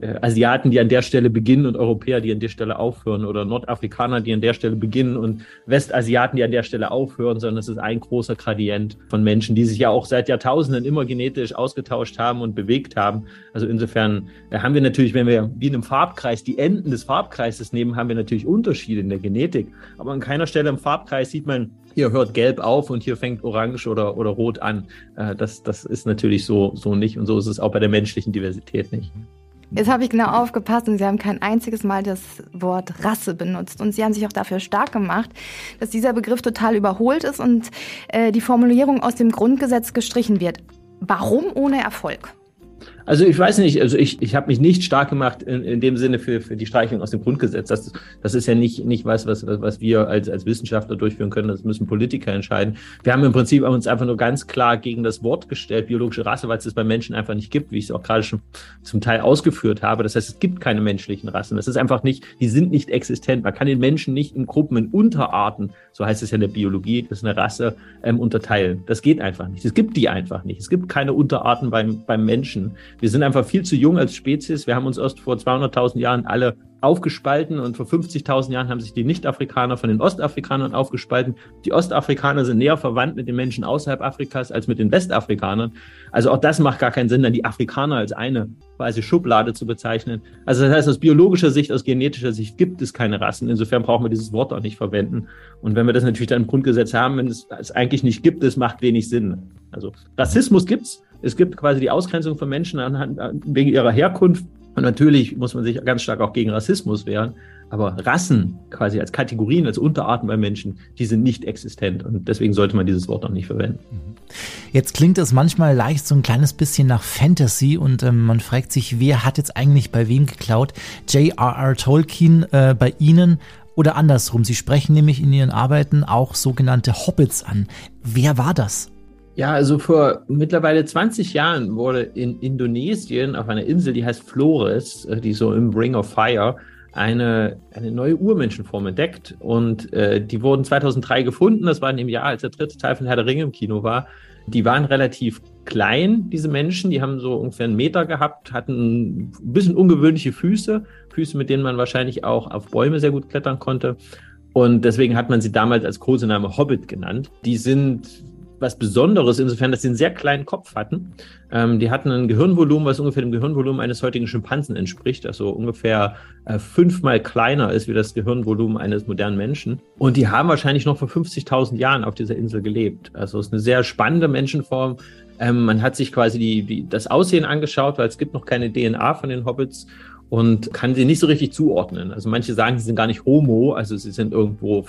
[SPEAKER 5] äh, Asiaten, die an der Stelle beginnen und Europäer, die an der Stelle aufhören oder Nordafrikaner, die an der Stelle beginnen und Westasiaten, die an der Stelle aufhören, sondern es ist ein großer Gradient von Menschen, die sich ja auch seit Jahrtausenden immer genetisch ausgetauscht haben und bewegt haben. Also insofern äh, haben wir natürlich, wenn wir wie in einem Farbkreis die Enden des Farbkreises nehmen, haben wir natürlich Unterschiede in der Genetik. Aber an keiner Stelle im Farbkreis sieht man, hier hört gelb auf und hier fängt orange oder, oder rot an. Äh, das, das ist natürlich so, so nicht und so ist es auch bei der menschlichen Diversität nicht.
[SPEAKER 1] Jetzt habe ich genau aufgepasst und Sie haben kein einziges Mal das Wort Rasse benutzt. Und Sie haben sich auch dafür stark gemacht, dass dieser Begriff total überholt ist und äh, die Formulierung aus dem Grundgesetz gestrichen wird. Warum ohne Erfolg?
[SPEAKER 5] Also ich weiß nicht, also ich, ich habe mich nicht stark gemacht in, in dem Sinne für, für die Streichung aus dem Grundgesetz. Das, das ist ja nicht, nicht was, was, was wir als, als Wissenschaftler durchführen können, das müssen Politiker entscheiden. Wir haben im Prinzip uns einfach nur ganz klar gegen das Wort gestellt, biologische Rasse, weil es das bei Menschen einfach nicht gibt, wie ich es auch gerade schon zum Teil ausgeführt habe. Das heißt, es gibt keine menschlichen Rassen. Das ist einfach nicht, die sind nicht existent. Man kann den Menschen nicht in Gruppen, in Unterarten, so heißt es ja in der Biologie, das ist eine Rasse, ähm, unterteilen. Das geht einfach nicht. Es gibt die einfach nicht. Es gibt keine Unterarten beim, beim Menschen. Wir sind einfach viel zu jung als Spezies. Wir haben uns erst vor 200.000 Jahren alle aufgespalten und vor 50.000 Jahren haben sich die Nicht-Afrikaner von den Ostafrikanern aufgespalten. Die Ostafrikaner sind näher verwandt mit den Menschen außerhalb Afrikas als mit den Westafrikanern. Also auch das macht gar keinen Sinn, dann die Afrikaner als eine quasi Schublade zu bezeichnen. Also das heißt, aus biologischer Sicht, aus genetischer Sicht gibt es keine Rassen. Insofern brauchen wir dieses Wort auch nicht verwenden. Und wenn wir das natürlich dann im Grundgesetz haben, wenn es, es eigentlich nicht gibt, es macht wenig Sinn. Also Rassismus gibt's. Es gibt quasi die Ausgrenzung von Menschen anhand, wegen ihrer Herkunft. Und natürlich muss man sich ganz stark auch gegen Rassismus wehren. Aber Rassen quasi als Kategorien, als Unterarten bei Menschen, die sind nicht existent. Und deswegen sollte man dieses Wort auch nicht verwenden.
[SPEAKER 2] Jetzt klingt es manchmal leicht so ein kleines bisschen nach Fantasy und ähm, man fragt sich, wer hat jetzt eigentlich bei wem geklaut? J.R.R. Tolkien äh, bei Ihnen oder andersrum? Sie sprechen nämlich in Ihren Arbeiten auch sogenannte Hobbits an. Wer war das?
[SPEAKER 5] Ja, also vor mittlerweile 20 Jahren wurde in Indonesien auf einer Insel, die heißt Flores, äh, die so im Ring of Fire, eine, eine neue Urmenschenform entdeckt. Und äh, die wurden 2003 gefunden. Das war in dem Jahr, als der dritte Teil von Herr der Ringe im Kino war. Die waren relativ klein, diese Menschen. Die haben so ungefähr einen Meter gehabt, hatten ein bisschen ungewöhnliche Füße. Füße, mit denen man wahrscheinlich auch auf Bäume sehr gut klettern konnte. Und deswegen hat man sie damals als Kosename Hobbit genannt. Die sind was Besonderes, insofern, dass sie einen sehr kleinen Kopf hatten. Ähm, die hatten ein Gehirnvolumen, was ungefähr dem Gehirnvolumen eines heutigen Schimpansen entspricht, also ungefähr äh, fünfmal kleiner ist wie das Gehirnvolumen eines modernen Menschen. Und die haben wahrscheinlich noch vor 50.000 Jahren auf dieser Insel gelebt. Also es ist eine sehr spannende Menschenform. Ähm, man hat sich quasi die, die, das Aussehen angeschaut, weil es gibt noch keine DNA von den Hobbits und kann sie nicht so richtig zuordnen. Also manche sagen, sie sind gar nicht Homo, also sie sind irgendwo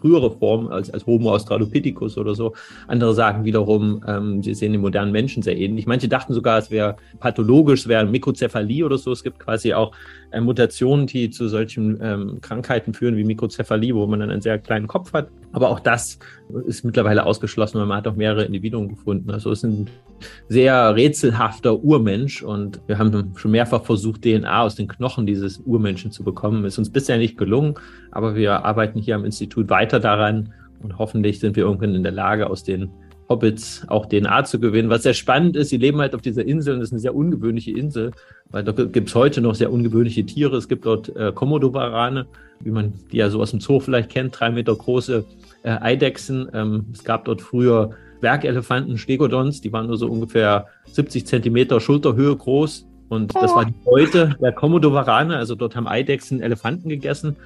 [SPEAKER 5] frühere Form als, als Homo australopithecus oder so. Andere sagen wiederum, ähm, sie sehen den modernen Menschen sehr ähnlich. Manche dachten sogar, es wäre pathologisch, es wäre Mikrozephalie oder so. Es gibt quasi auch äh, Mutationen, die zu solchen ähm, Krankheiten führen wie Mikrozephalie, wo man dann einen sehr kleinen Kopf hat. Aber auch das ist mittlerweile ausgeschlossen, weil man hat auch mehrere Individuen gefunden. Also es ist ein sehr rätselhafter Urmensch und wir haben schon mehrfach versucht, DNA aus den Knochen dieses Urmenschen zu bekommen. Ist uns bisher nicht gelungen, aber wir arbeiten hier am Institut weiter daran und hoffentlich sind wir irgendwann in der Lage, aus den Hobbits auch DNA zu gewinnen. Was sehr spannend ist, sie leben halt auf dieser Insel und das ist eine sehr ungewöhnliche Insel, weil da gibt es heute noch sehr ungewöhnliche Tiere. Es gibt dort äh, Komodowarane, wie man die ja so aus dem Zoo vielleicht kennt, drei Meter große äh, Eidechsen. Ähm, es gab dort früher Bergelefanten, Stegodons, die waren nur so ungefähr 70 Zentimeter Schulterhöhe groß. Und das war die Beute der Komodowarane. Also dort haben Eidechsen Elefanten gegessen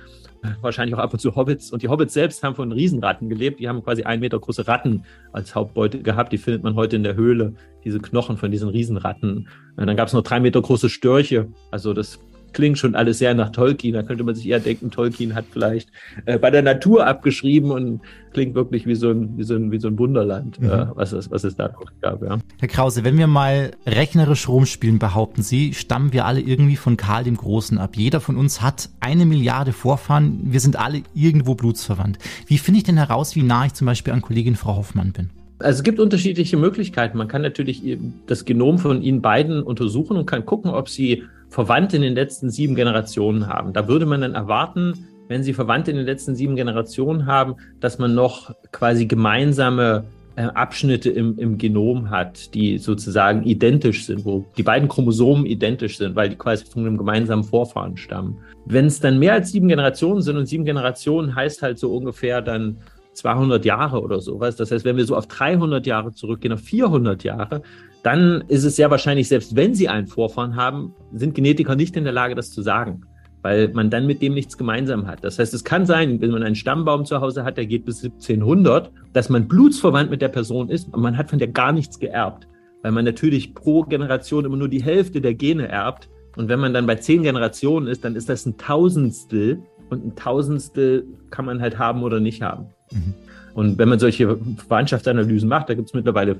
[SPEAKER 5] wahrscheinlich auch ab und zu Hobbits. Und die Hobbits selbst haben von Riesenratten gelebt. Die haben quasi ein Meter große Ratten als Hauptbeute gehabt. Die findet man heute in der Höhle, diese Knochen von diesen Riesenratten. Und dann gab es noch drei Meter große Störche. Also das klingt schon alles sehr nach Tolkien. Da könnte man sich eher denken, Tolkien hat vielleicht äh, bei der Natur abgeschrieben und klingt wirklich wie so ein, wie so ein, wie so ein Wunderland, mhm. äh, was, es, was es da noch gab. Ja.
[SPEAKER 2] Herr Krause, wenn wir mal rechnerisch rumspielen, behaupten Sie, stammen wir alle irgendwie von Karl dem Großen ab. Jeder von uns hat eine Milliarde Vorfahren. Wir sind alle irgendwo blutsverwandt. Wie finde ich denn heraus, wie nah ich zum Beispiel an Kollegin Frau Hoffmann bin?
[SPEAKER 5] Also es gibt unterschiedliche Möglichkeiten. Man kann natürlich das Genom von Ihnen beiden untersuchen und kann gucken, ob Sie Verwandte in den letzten sieben Generationen haben. Da würde man dann erwarten, wenn Sie Verwandte in den letzten sieben Generationen haben, dass man noch quasi gemeinsame äh, Abschnitte im, im Genom hat, die sozusagen identisch sind, wo die beiden Chromosomen identisch sind, weil die quasi von einem gemeinsamen Vorfahren stammen. Wenn es dann mehr als sieben Generationen sind und sieben Generationen heißt halt so ungefähr dann 200 Jahre oder sowas. Das heißt, wenn wir so auf 300 Jahre zurückgehen, auf 400 Jahre, dann ist es sehr wahrscheinlich, selbst wenn sie einen Vorfahren haben, sind Genetiker nicht in der Lage, das zu sagen, weil man dann mit dem nichts gemeinsam hat. Das heißt, es kann sein, wenn man einen Stammbaum zu Hause hat, der geht bis 1700, dass man blutsverwandt mit der Person ist und man hat von der gar nichts geerbt, weil man natürlich pro Generation immer nur die Hälfte der Gene erbt. Und wenn man dann bei zehn Generationen ist, dann ist das ein Tausendstel und ein Tausendstel kann man halt haben oder nicht haben. Mhm. Und wenn man solche Verwandtschaftsanalysen macht, da gibt es mittlerweile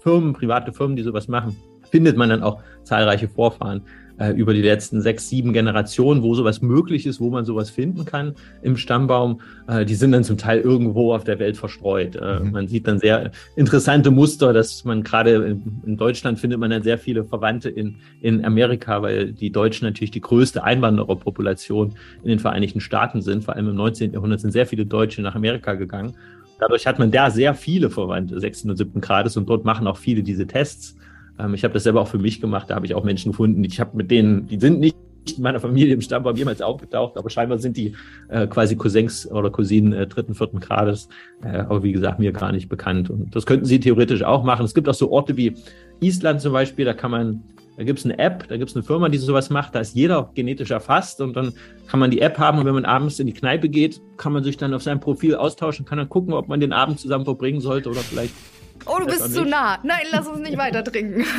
[SPEAKER 5] Firmen, private Firmen, die sowas machen, findet man dann auch zahlreiche Vorfahren äh, über die letzten sechs, sieben Generationen, wo sowas möglich ist, wo man sowas finden kann im Stammbaum. Äh, die sind dann zum Teil irgendwo auf der Welt verstreut. Äh, mhm. Man sieht dann sehr interessante Muster, dass man gerade in, in, Deutschland findet man dann sehr viele Verwandte in, in Amerika, weil die Deutschen natürlich die größte Einwandererpopulation in den Vereinigten Staaten sind. Vor allem im 19. Jahrhundert sind sehr viele Deutsche nach Amerika gegangen. Dadurch hat man da sehr viele Verwandte, sechsten und siebten Grades, und dort machen auch viele diese Tests. Ähm, ich habe das selber auch für mich gemacht. Da habe ich auch Menschen gefunden. Ich habe mit denen, die sind nicht in meiner Familie im Stammbaum jemals aufgetaucht, aber scheinbar sind die äh, quasi Cousins oder Cousinen äh, dritten, vierten Grades. Äh, aber wie gesagt, mir gar nicht bekannt. Und das könnten sie theoretisch auch machen. Es gibt auch so Orte wie Island zum Beispiel, da kann man, da gibt es eine App, da gibt es eine Firma, die sowas macht, da ist jeder genetisch erfasst und dann kann man die App haben und wenn man abends in die Kneipe geht, kann man sich dann auf seinem Profil austauschen, kann dann gucken, ob man den Abend zusammen verbringen sollte oder vielleicht
[SPEAKER 1] Oh, du bist zu nah. Nein, lass uns nicht weiter trinken.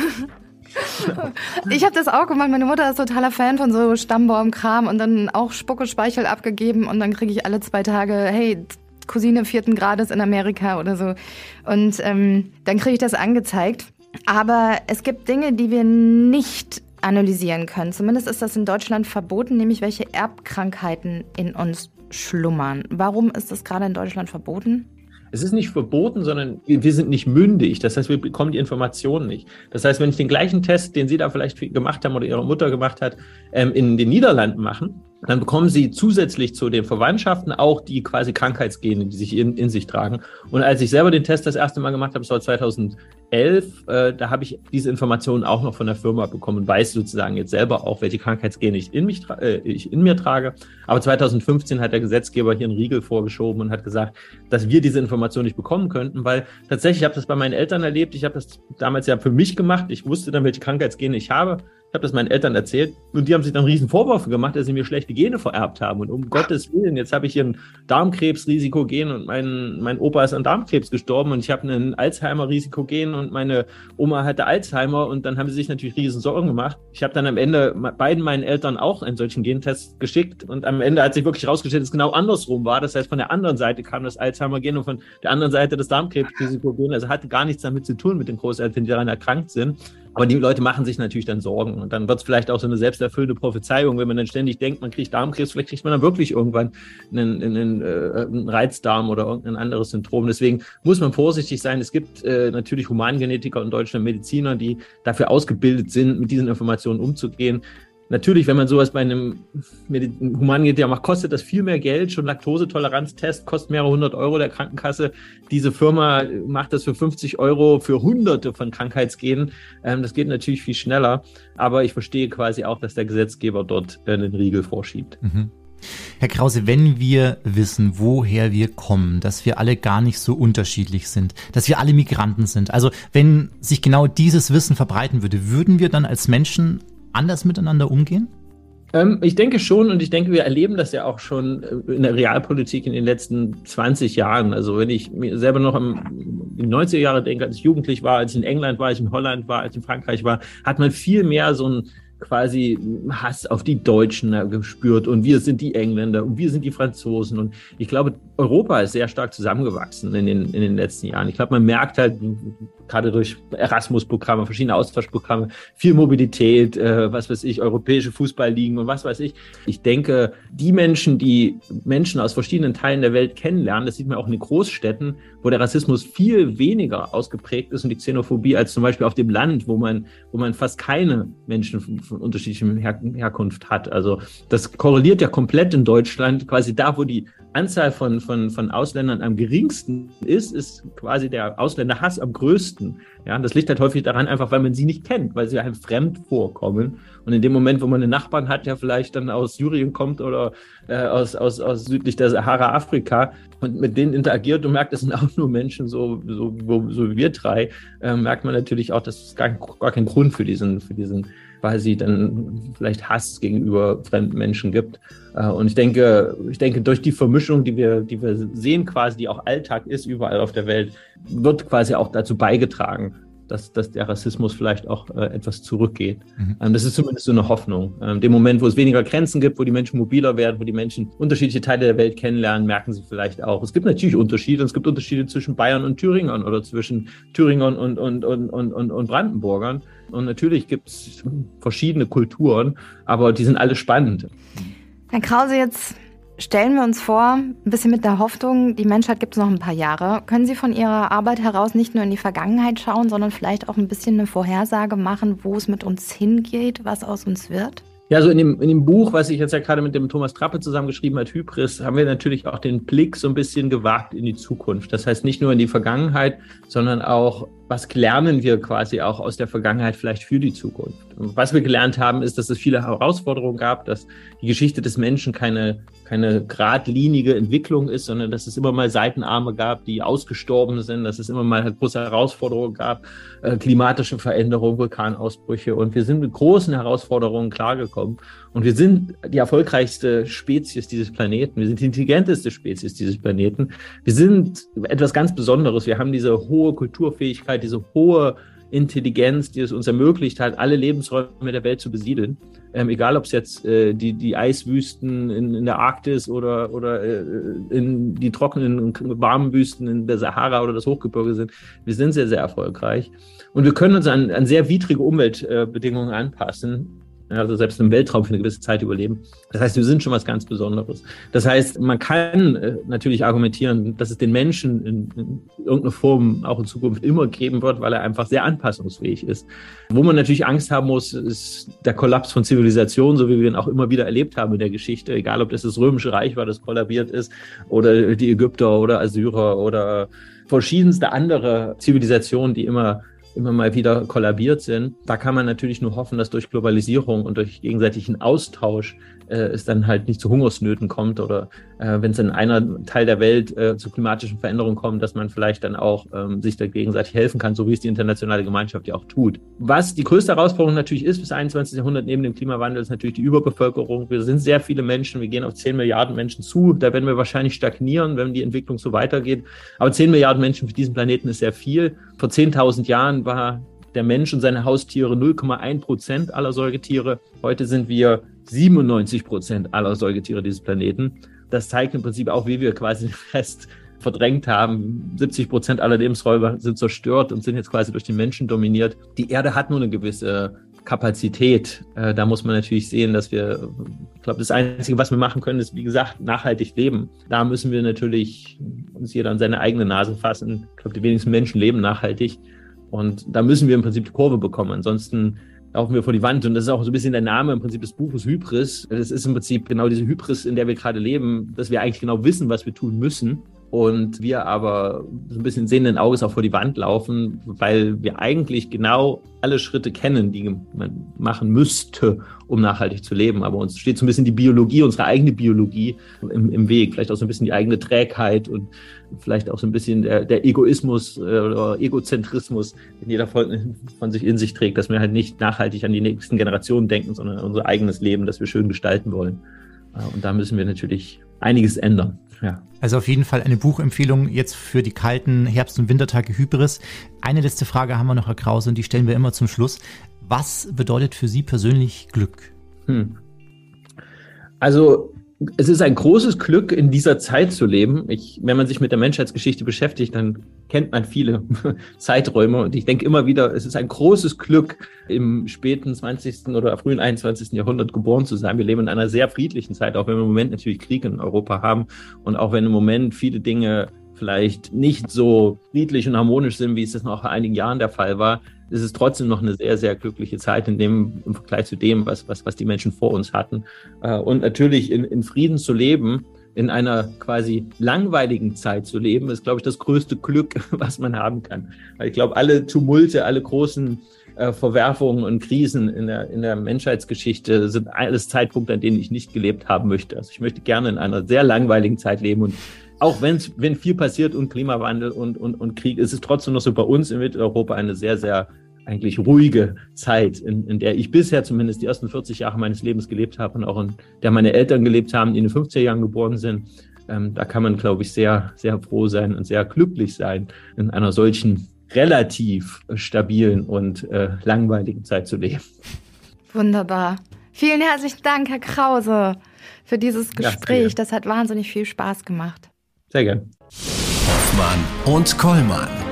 [SPEAKER 1] Ich habe das auch gemacht. Meine Mutter ist totaler Fan von so Stammbaumkram und dann auch Spucke Speichel abgegeben und dann kriege ich alle zwei Tage, hey, Cousine vierten Grades in Amerika oder so. Und ähm, dann kriege ich das angezeigt. Aber es gibt Dinge, die wir nicht analysieren können. Zumindest ist das in Deutschland verboten, nämlich welche Erbkrankheiten in uns schlummern. Warum ist das gerade in Deutschland verboten?
[SPEAKER 5] Es ist nicht verboten, sondern wir sind nicht mündig. Das heißt, wir bekommen die Informationen nicht. Das heißt, wenn ich den gleichen Test, den Sie da vielleicht gemacht haben oder Ihre Mutter gemacht hat, ähm, in den Niederlanden machen, dann bekommen Sie zusätzlich zu den Verwandtschaften auch die quasi Krankheitsgene, die sich in, in sich tragen. Und als ich selber den Test das erste Mal gemacht habe, das war 2011, äh, da habe ich diese Informationen auch noch von der Firma bekommen und weiß sozusagen jetzt selber auch, welche Krankheitsgene ich in, mich äh, ich in mir trage. Aber 2015 hat der Gesetzgeber hier einen Riegel vorgeschoben und hat gesagt, dass wir diese Informationen nicht bekommen könnten, weil tatsächlich, ich habe das bei meinen Eltern erlebt, ich habe das damals ja für mich gemacht, ich wusste dann, welche Krankheitsgene ich habe ich habe das meinen Eltern erzählt und die haben sich dann riesen Vorwürfe gemacht, dass sie mir schlechte Gene vererbt haben. Und um Gottes Willen, jetzt habe ich hier ein Darmkrebsrisikogen und mein, mein Opa ist an Darmkrebs gestorben und ich habe ein Alzheimer-Risikogen und meine Oma hatte Alzheimer und dann haben sie sich natürlich riesen Sorgen gemacht. Ich habe dann am Ende beiden meinen Eltern auch einen solchen Gentest geschickt und am Ende hat sich wirklich herausgestellt, dass es genau andersrum war. Das heißt, von der anderen Seite kam das Alzheimer-Gen und von der anderen Seite das Darmkrebsrisikogen. Also hatte gar nichts damit zu tun mit den Großeltern, die daran erkrankt sind. Aber die Leute machen sich natürlich dann Sorgen. Und dann wird es vielleicht auch so eine selbsterfüllende Prophezeiung, wenn man dann ständig denkt, man kriegt Darmkrebs, vielleicht kriegt man dann wirklich irgendwann einen, einen, äh, einen Reizdarm oder irgendein anderes Syndrom. Deswegen muss man vorsichtig sein. Es gibt äh, natürlich Humangenetiker in Deutschland, Mediziner, die dafür ausgebildet sind, mit diesen Informationen umzugehen. Natürlich, wenn man sowas bei einem Humangenetiker macht, kostet das viel mehr Geld. Schon Laktosetoleranztest kostet mehrere hundert Euro der Krankenkasse. Diese Firma macht das für 50 Euro für hunderte von Krankheitsgenen. Ähm, das geht natürlich viel schneller. Aber ich verstehe quasi auch, dass der Gesetzgeber dort einen Riegel vorschiebt. Mhm.
[SPEAKER 2] Herr Krause, wenn wir wissen, woher wir kommen, dass wir alle gar nicht so unterschiedlich sind, dass wir alle Migranten sind, also wenn sich genau dieses Wissen verbreiten würde, würden wir dann als Menschen anders miteinander umgehen?
[SPEAKER 5] Ähm, ich denke schon und ich denke, wir erleben das ja auch schon äh, in der Realpolitik in den letzten 20 Jahren. Also wenn ich mir selber noch im, in 90er Jahre denke, als ich jugendlich war, als ich in England war, als ich in Holland war, als ich in Frankreich war, hat man viel mehr so ein quasi Hass auf die Deutschen gespürt und wir sind die Engländer und wir sind die Franzosen. Und ich glaube, Europa ist sehr stark zusammengewachsen in den, in den letzten Jahren. Ich glaube, man merkt halt, gerade durch Erasmus-Programme, verschiedene Austauschprogramme, viel Mobilität, äh, was weiß ich, europäische Fußballligen und was weiß ich. Ich denke, die Menschen, die Menschen aus verschiedenen Teilen der Welt kennenlernen, das sieht man auch in den Großstädten, wo der Rassismus viel weniger ausgeprägt ist und die Xenophobie als zum Beispiel auf dem Land, wo man, wo man fast keine Menschen von, unterschiedlicher Her Herkunft hat. Also das korreliert ja komplett in Deutschland. Quasi da, wo die Anzahl von, von, von Ausländern am geringsten ist, ist quasi der Ausländerhass am größten. Ja, das liegt halt häufig daran, einfach weil man sie nicht kennt, weil sie einem fremd vorkommen. Und in dem Moment, wo man einen Nachbarn hat, der vielleicht dann aus Syrien kommt oder äh, aus, aus, aus südlich der Sahara Afrika und mit denen interagiert und merkt, das sind auch nur Menschen, so, so, so wie wir drei, äh, merkt man natürlich auch, dass es gar, gar keinen Grund für diesen, für diesen quasi dann vielleicht Hass gegenüber fremden Menschen gibt. Äh, und ich denke, ich denke, durch die Vermischung, die wir, die wir sehen, quasi, die auch Alltag ist überall auf der Welt, wird quasi auch dazu beigetragen, dass, dass der Rassismus vielleicht auch äh, etwas zurückgeht. Mhm. Ähm, das ist zumindest so eine Hoffnung. Ähm, dem Moment, wo es weniger Grenzen gibt, wo die Menschen mobiler werden, wo die Menschen unterschiedliche Teile der Welt kennenlernen, merken sie vielleicht auch. Es gibt natürlich Unterschiede. Es gibt Unterschiede zwischen Bayern und Thüringern oder zwischen Thüringern und, und, und, und, und, und Brandenburgern. Und natürlich gibt es verschiedene Kulturen, aber die sind alle spannend.
[SPEAKER 1] Herr Krause, jetzt stellen wir uns vor, ein bisschen mit der Hoffnung, die Menschheit gibt es noch ein paar Jahre. Können Sie von Ihrer Arbeit heraus nicht nur in die Vergangenheit schauen, sondern vielleicht auch ein bisschen eine Vorhersage machen, wo es mit uns hingeht, was aus uns wird?
[SPEAKER 5] Ja, so in dem, in dem Buch, was ich jetzt ja gerade mit dem Thomas Trappe zusammengeschrieben habe, Hybris, haben wir natürlich auch den Blick so ein bisschen gewagt in die Zukunft. Das heißt nicht nur in die Vergangenheit, sondern auch, was lernen wir quasi auch aus der Vergangenheit vielleicht für die Zukunft. Und was wir gelernt haben, ist, dass es viele Herausforderungen gab, dass die Geschichte des Menschen keine keine geradlinige Entwicklung ist, sondern dass es immer mal Seitenarme gab, die ausgestorben sind, dass es immer mal große Herausforderungen gab, äh, klimatische Veränderungen, Vulkanausbrüche. Und wir sind mit großen Herausforderungen klargekommen. Und wir sind die erfolgreichste Spezies dieses Planeten. Wir sind die intelligenteste Spezies dieses Planeten. Wir sind etwas ganz Besonderes. Wir haben diese hohe Kulturfähigkeit, diese hohe Intelligenz, die es uns ermöglicht hat, alle Lebensräume der Welt zu besiedeln. Ähm, egal, ob es jetzt äh, die, die Eiswüsten in, in der Arktis oder, oder äh, in die trockenen und warmen Wüsten in der Sahara oder das Hochgebirge sind. Wir sind sehr, sehr erfolgreich. Und wir können uns an, an sehr widrige Umweltbedingungen anpassen also selbst im Weltraum für eine gewisse Zeit überleben. Das heißt, wir sind schon was ganz Besonderes. Das heißt, man kann äh, natürlich argumentieren, dass es den Menschen in, in irgendeiner Form auch in Zukunft immer geben wird, weil er einfach sehr anpassungsfähig ist. Wo man natürlich Angst haben muss, ist der Kollaps von Zivilisation, so wie wir ihn auch immer wieder erlebt haben in der Geschichte. Egal, ob das das Römische Reich war, das kollabiert ist, oder die Ägypter oder Assyrer oder verschiedenste andere Zivilisationen, die immer immer mal wieder kollabiert sind. Da kann man natürlich nur hoffen, dass durch Globalisierung und durch gegenseitigen Austausch äh, es dann halt nicht zu Hungersnöten kommt oder äh, wenn es in einer Teil der Welt äh, zu klimatischen Veränderungen kommt, dass man vielleicht dann auch ähm, sich da gegenseitig helfen kann, so wie es die internationale Gemeinschaft ja auch tut. Was die größte Herausforderung natürlich ist bis 21. Jahrhundert neben dem Klimawandel, ist natürlich die Überbevölkerung. Wir sind sehr viele Menschen, wir gehen auf 10 Milliarden Menschen zu. Da werden wir wahrscheinlich stagnieren, wenn die Entwicklung so weitergeht. Aber 10 Milliarden Menschen für diesen Planeten ist sehr viel. Vor 10.000 Jahren war der Mensch und seine Haustiere 0,1 Prozent aller Säugetiere. Heute sind wir 97 Prozent aller Säugetiere dieses Planeten. Das zeigt im Prinzip auch, wie wir quasi den Rest verdrängt haben. 70 Prozent aller Lebensräume sind zerstört und sind jetzt quasi durch den Menschen dominiert. Die Erde hat nur eine gewisse Kapazität. Äh, da muss man natürlich sehen, dass wir, ich glaube, das Einzige, was wir machen können, ist, wie gesagt, nachhaltig leben. Da müssen wir natürlich uns jeder an seine eigene Nase fassen. Ich glaube, die wenigsten Menschen leben nachhaltig. Und da müssen wir im Prinzip die Kurve bekommen. Ansonsten laufen wir vor die Wand. Und das ist auch so ein bisschen der Name im Prinzip des Buches Hybris. Das ist im Prinzip genau diese Hybris, in der wir gerade leben, dass wir eigentlich genau wissen, was wir tun müssen und wir aber so ein bisschen sehenden Auges auch vor die Wand laufen, weil wir eigentlich genau alle Schritte kennen, die man machen müsste, um nachhaltig zu leben. Aber uns steht so ein bisschen die Biologie, unsere eigene Biologie im, im Weg, vielleicht auch so ein bisschen die eigene Trägheit und vielleicht auch so ein bisschen der, der Egoismus äh, oder Egozentrismus, den jeder von, von sich in sich trägt, dass wir halt nicht nachhaltig an die nächsten Generationen denken, sondern an unser eigenes Leben, das wir schön gestalten wollen. Äh, und da müssen wir natürlich einiges ändern. Ja.
[SPEAKER 2] Also auf jeden Fall eine Buchempfehlung jetzt für die kalten Herbst- und Wintertage Hybris. Eine letzte Frage haben wir noch, Herr Krause, und die stellen wir immer zum Schluss. Was bedeutet für Sie persönlich Glück? Hm.
[SPEAKER 5] Also es ist ein großes Glück, in dieser Zeit zu leben. Ich, wenn man sich mit der Menschheitsgeschichte beschäftigt, dann kennt man viele Zeiträume. Und ich denke immer wieder, es ist ein großes Glück, im späten 20. oder frühen 21. Jahrhundert geboren zu sein. Wir leben in einer sehr friedlichen Zeit, auch wenn wir im Moment natürlich Krieg in Europa haben und auch wenn im Moment viele Dinge vielleicht nicht so friedlich und harmonisch sind, wie es das noch vor einigen Jahren der Fall war, ist es trotzdem noch eine sehr, sehr glückliche Zeit in dem, im Vergleich zu dem, was, was, was die Menschen vor uns hatten. Äh, und natürlich in, in Frieden zu leben, in einer quasi langweiligen Zeit zu leben, ist, glaube ich, das größte Glück, was man haben kann. Weil ich glaube, alle Tumulte, alle großen äh, Verwerfungen und Krisen in der, in der Menschheitsgeschichte sind alles Zeitpunkte, an denen ich nicht gelebt haben möchte. Also ich möchte gerne in einer sehr langweiligen Zeit leben und auch wenn's, wenn viel passiert und Klimawandel und, und, und Krieg, ist es trotzdem noch so bei uns in Mitteleuropa eine sehr, sehr eigentlich ruhige Zeit, in, in der ich bisher zumindest die ersten 40 Jahre meines Lebens gelebt habe und auch in der meine Eltern gelebt haben, die in den 50er Jahren geboren sind. Ähm, da kann man, glaube ich, sehr, sehr froh sein und sehr glücklich sein, in einer solchen relativ stabilen und äh, langweiligen Zeit zu leben.
[SPEAKER 1] Wunderbar. Vielen herzlichen Dank, Herr Krause, für dieses Gespräch. Ja, das hat wahnsinnig viel Spaß gemacht.
[SPEAKER 5] Sehr gern.
[SPEAKER 3] Hoffmann und Kollmann.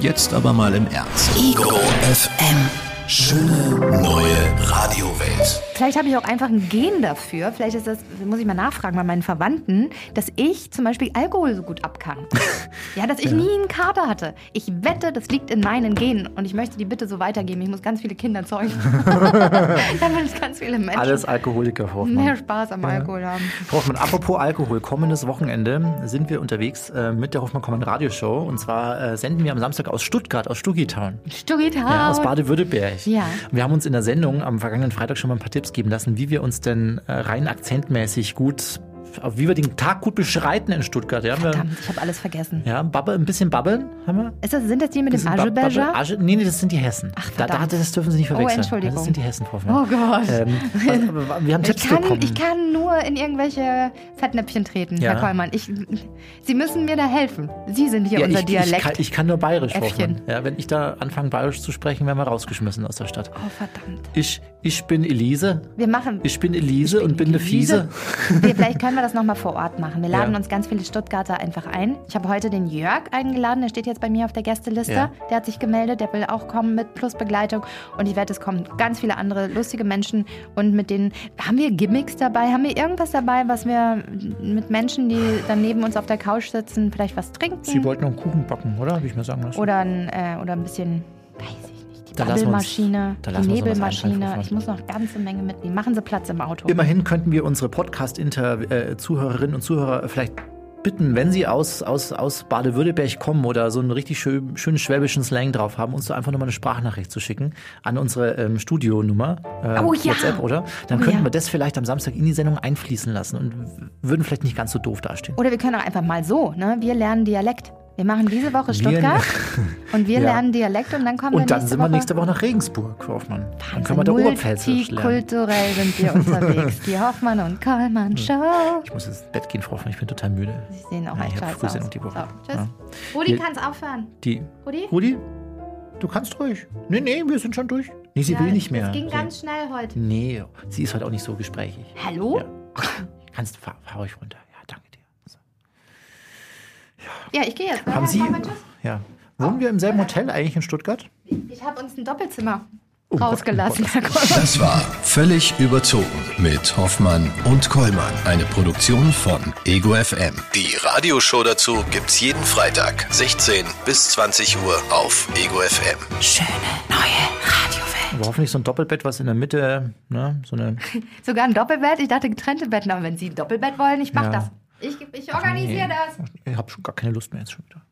[SPEAKER 3] Jetzt aber mal im Ernst. Ego FM. Schöne neue Radiowelt.
[SPEAKER 1] Vielleicht habe ich auch einfach ein Gen dafür. Vielleicht ist das, muss ich mal nachfragen bei meinen Verwandten, dass ich zum Beispiel Alkohol so gut ab kann. ja, dass ich ja. nie einen Kater hatte. Ich wette, das liegt in meinen Genen und ich möchte die bitte so weitergeben. Ich muss ganz viele Kinder zeugen. Damit es ganz viele Menschen.
[SPEAKER 2] Alles Alkoholiker, Hoffmann.
[SPEAKER 1] Mehr Spaß am ja. Alkohol haben.
[SPEAKER 2] Hoffmann, apropos Alkohol, kommendes Wochenende sind wir unterwegs äh, mit der Hoffmann Kommen Radioshow und zwar äh, senden wir am Samstag aus Stuttgart, aus Stuggitown.
[SPEAKER 1] Stuggitown.
[SPEAKER 2] Ja, aus Baden-Württemberg.
[SPEAKER 1] Ja.
[SPEAKER 2] Wir haben uns in der Sendung am vergangenen Freitag schon mal ein paar Tipps geben lassen, wie wir uns denn äh, rein akzentmäßig gut wie wir den Tag gut beschreiten in Stuttgart. Ja,
[SPEAKER 1] Verdammt, ich habe alles vergessen.
[SPEAKER 2] Ja, Babbe, ein bisschen babbeln haben wir.
[SPEAKER 1] Ist das, sind das die mit dem Ascheberger?
[SPEAKER 2] Nee, nee, das sind die Hessen.
[SPEAKER 1] Ach, da, da,
[SPEAKER 2] das dürfen Sie nicht verwechseln.
[SPEAKER 1] Oh, Entschuldigung.
[SPEAKER 2] Das sind die Hessen, Frau
[SPEAKER 1] Oh Gott. Ähm,
[SPEAKER 2] was, wir haben Tipps
[SPEAKER 1] ich kann,
[SPEAKER 2] bekommen.
[SPEAKER 1] Ich kann nur in irgendwelche Fettnäpfchen treten, ja. Herr Kollmann. Ich, Sie müssen mir da helfen. Sie sind hier
[SPEAKER 2] ja,
[SPEAKER 1] unser
[SPEAKER 2] ich,
[SPEAKER 1] Dialekt.
[SPEAKER 2] Ich kann, ich kann nur bayerisch, Hoffmann. Ja, wenn ich da anfange, bayerisch zu sprechen, werden wir rausgeschmissen aus der Stadt.
[SPEAKER 1] Oh, verdammt.
[SPEAKER 2] Ich, ich bin Elise.
[SPEAKER 1] Wir machen.
[SPEAKER 2] Ich bin Elise ich bin und bin eine Fiese.
[SPEAKER 1] Wir, vielleicht können wir das nochmal vor Ort machen. Wir laden ja. uns ganz viele Stuttgarter einfach ein. Ich habe heute den Jörg eingeladen, der steht jetzt bei mir auf der Gästeliste. Ja. Der hat sich gemeldet, der will auch kommen mit Plusbegleitung. Und ich werde, es kommen ganz viele andere lustige Menschen. Und mit denen, haben wir Gimmicks dabei? Haben wir irgendwas dabei, was wir mit Menschen, die dann neben uns auf der Couch sitzen, vielleicht was trinken?
[SPEAKER 2] Sie wollten noch einen Kuchen backen, oder? Habe ich mir sagen lassen.
[SPEAKER 1] Oder ein, äh, oder ein bisschen, weiß ich die Bubblemaschine, die Nebelmaschine. Ich muss noch eine ganze Menge mitnehmen. Machen Sie Platz im Auto.
[SPEAKER 2] Immerhin könnten wir unsere Podcast-Zuhörerinnen und Zuhörer vielleicht bitten, wenn Sie aus, aus, aus Baden-Württemberg kommen oder so einen richtig schön, schönen schwäbischen Slang drauf haben, uns da einfach nochmal eine Sprachnachricht zu schicken an unsere ähm, Studionummer, äh,
[SPEAKER 1] oh, ja.
[SPEAKER 2] WhatsApp, oder? Dann
[SPEAKER 1] oh,
[SPEAKER 2] könnten
[SPEAKER 1] ja.
[SPEAKER 2] wir das vielleicht am Samstag in die Sendung einfließen lassen und würden vielleicht nicht ganz so doof dastehen.
[SPEAKER 1] Oder wir können auch einfach mal so, ne? Wir lernen Dialekt. Wir machen diese Woche Stuttgart wir, und wir ja. lernen Dialekt und dann kommen
[SPEAKER 2] und
[SPEAKER 1] wir
[SPEAKER 2] dann sind wir
[SPEAKER 1] Woche
[SPEAKER 2] nächste Woche nach Regensburg, Hoffmann.
[SPEAKER 1] Wahnsinn.
[SPEAKER 2] Dann können wir da Oberpfälzerisch lernen.
[SPEAKER 1] Kulturell sind wir unterwegs. Die Hoffmann und Kollmann Show.
[SPEAKER 2] Ich muss ins Bett gehen, Frau Hoffmann. Ich bin total müde.
[SPEAKER 1] Sie sehen auch
[SPEAKER 2] ja,
[SPEAKER 1] echt
[SPEAKER 2] ich
[SPEAKER 1] scheiße aus.
[SPEAKER 2] Die Woche.
[SPEAKER 1] So, tschüss. Ja. Rudi, kannst aufhören.
[SPEAKER 2] Die.
[SPEAKER 1] Rudi?
[SPEAKER 2] Rudi? Du kannst ruhig. Nee, nee, wir sind schon durch. Nee, sie
[SPEAKER 1] ja,
[SPEAKER 2] will nicht mehr.
[SPEAKER 1] Das ging ganz schnell heute.
[SPEAKER 2] Nee, sie ist halt auch nicht so gesprächig.
[SPEAKER 1] Hallo?
[SPEAKER 2] Ja. Kannst, fahr, fahr ruhig runter. Ja, danke dir. So.
[SPEAKER 1] Ja. ich gehe jetzt.
[SPEAKER 2] Haben Sie... Ja. Wohnen wir im selben Hotel eigentlich in Stuttgart?
[SPEAKER 1] Ich habe uns ein Doppelzimmer oh, rausgelassen,
[SPEAKER 3] Herr Kollmann. Das war völlig überzogen mit Hoffmann und Kollmann. Eine Produktion von Ego FM. Die Radioshow dazu gibt's jeden Freitag, 16 bis 20 Uhr auf Ego FM.
[SPEAKER 4] Schöne neue Radiowelt.
[SPEAKER 2] Aber hoffentlich so ein Doppelbett, was in der Mitte, ne, so eine.
[SPEAKER 1] Sogar ein Doppelbett? Ich dachte getrennte Betten, aber wenn Sie ein Doppelbett wollen, ich mach ja. das. Ich, ich organisiere nee. das.
[SPEAKER 2] Ich habe schon gar keine Lust mehr jetzt schon wieder.